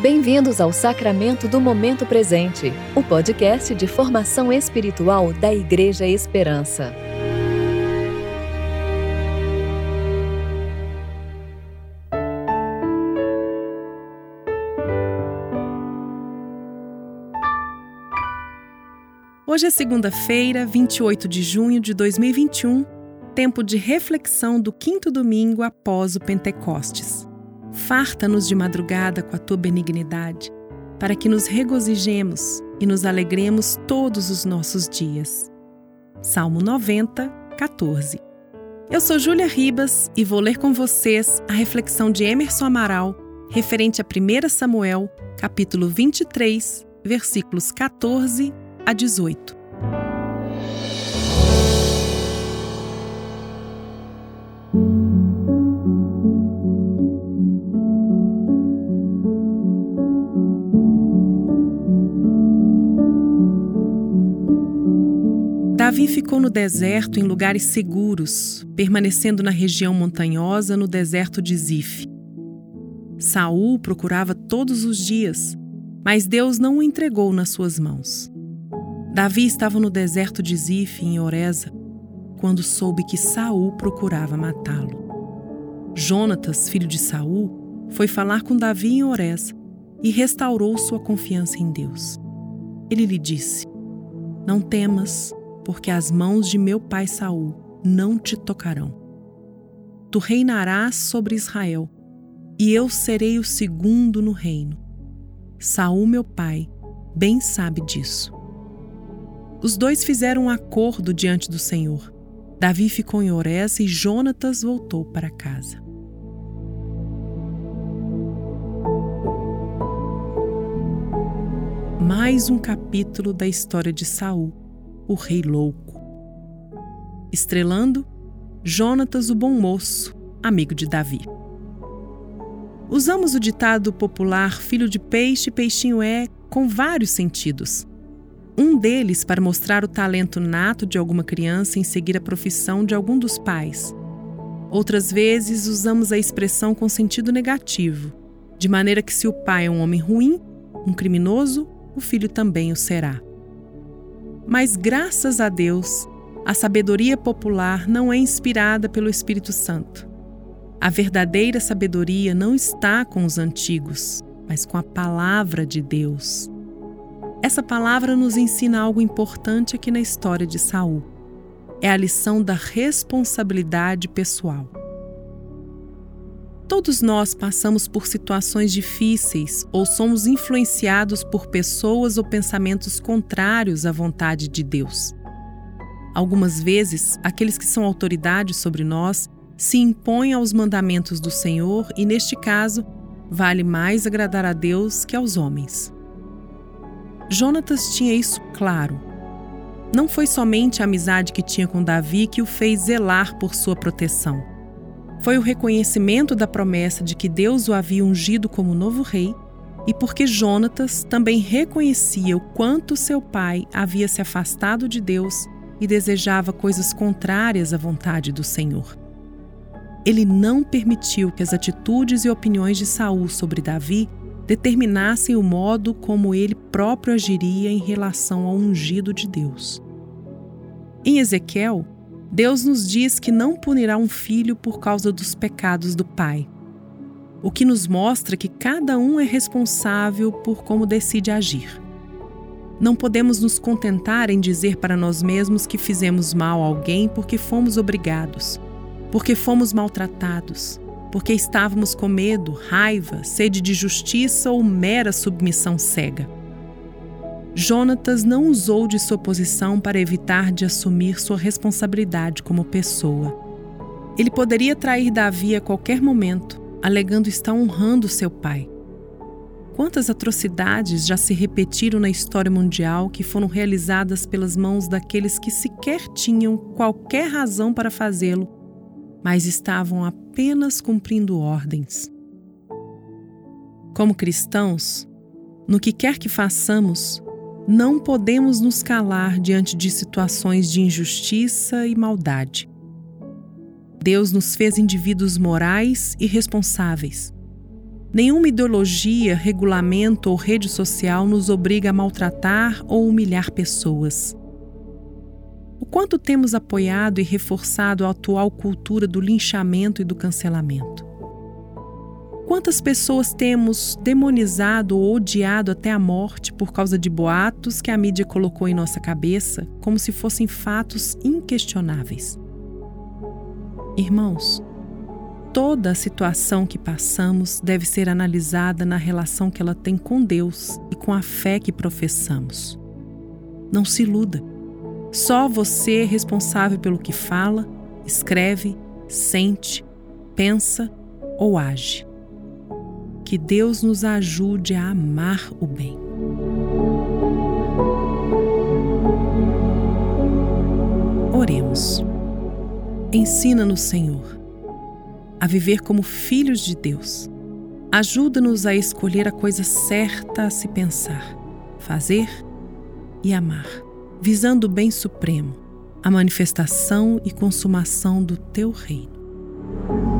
Bem-vindos ao Sacramento do Momento Presente, o podcast de formação espiritual da Igreja Esperança. Hoje é segunda-feira, 28 de junho de 2021, tempo de reflexão do quinto domingo após o Pentecostes. Farta-nos de madrugada com a tua benignidade, para que nos regozijemos e nos alegremos todos os nossos dias. Salmo 90, 14. Eu sou Júlia Ribas e vou ler com vocês a reflexão de Emerson Amaral referente a 1 Samuel, capítulo 23, versículos 14 a 18. Davi ficou no deserto em lugares seguros, permanecendo na região montanhosa no deserto de Zif. Saul procurava todos os dias, mas Deus não o entregou nas suas mãos. Davi estava no deserto de Zif, em Oreza, quando soube que Saul procurava matá-lo. Jonatas, filho de Saul, foi falar com Davi em Oreza e restaurou sua confiança em Deus. Ele lhe disse: Não temas, porque as mãos de meu pai Saul não te tocarão. Tu reinarás sobre Israel, e eu serei o segundo no reino. Saul, meu pai, bem sabe disso. Os dois fizeram um acordo diante do Senhor. Davi ficou em Ores e Jonatas voltou para casa. Mais um capítulo da história de Saul o Rei Louco. Estrelando, Jonatas, o bom moço, amigo de Davi. Usamos o ditado popular filho de peixe, peixinho é, com vários sentidos. Um deles para mostrar o talento nato de alguma criança em seguir a profissão de algum dos pais. Outras vezes usamos a expressão com sentido negativo, de maneira que se o pai é um homem ruim, um criminoso, o filho também o será. Mas graças a Deus, a sabedoria popular não é inspirada pelo Espírito Santo. A verdadeira sabedoria não está com os antigos, mas com a palavra de Deus. Essa palavra nos ensina algo importante aqui na história de Saul. É a lição da responsabilidade pessoal. Todos nós passamos por situações difíceis ou somos influenciados por pessoas ou pensamentos contrários à vontade de Deus. Algumas vezes, aqueles que são autoridade sobre nós se impõem aos mandamentos do Senhor e, neste caso, vale mais agradar a Deus que aos homens. Jonatas tinha isso claro. Não foi somente a amizade que tinha com Davi que o fez zelar por sua proteção foi o reconhecimento da promessa de que Deus o havia ungido como novo rei e porque Jonatas também reconhecia o quanto seu pai havia se afastado de Deus e desejava coisas contrárias à vontade do Senhor. Ele não permitiu que as atitudes e opiniões de Saul sobre Davi determinassem o modo como ele próprio agiria em relação ao ungido de Deus. Em Ezequiel, Deus nos diz que não punirá um filho por causa dos pecados do pai. O que nos mostra que cada um é responsável por como decide agir. Não podemos nos contentar em dizer para nós mesmos que fizemos mal a alguém porque fomos obrigados, porque fomos maltratados, porque estávamos com medo, raiva, sede de justiça ou mera submissão cega. Jonatas não usou de sua posição para evitar de assumir sua responsabilidade como pessoa. Ele poderia trair Davi a qualquer momento, alegando estar honrando seu pai. Quantas atrocidades já se repetiram na história mundial que foram realizadas pelas mãos daqueles que sequer tinham qualquer razão para fazê-lo, mas estavam apenas cumprindo ordens. Como cristãos, no que quer que façamos, não podemos nos calar diante de situações de injustiça e maldade. Deus nos fez indivíduos morais e responsáveis. Nenhuma ideologia, regulamento ou rede social nos obriga a maltratar ou humilhar pessoas. O quanto temos apoiado e reforçado a atual cultura do linchamento e do cancelamento? Quantas pessoas temos demonizado ou odiado até a morte por causa de boatos que a mídia colocou em nossa cabeça como se fossem fatos inquestionáveis? Irmãos, toda a situação que passamos deve ser analisada na relação que ela tem com Deus e com a fé que professamos. Não se iluda. Só você é responsável pelo que fala, escreve, sente, pensa ou age. Que Deus nos ajude a amar o bem. Oremos. Ensina-nos, Senhor a viver como filhos de Deus. Ajuda-nos a escolher a coisa certa a se pensar, fazer e amar, visando o bem supremo, a manifestação e consumação do teu reino.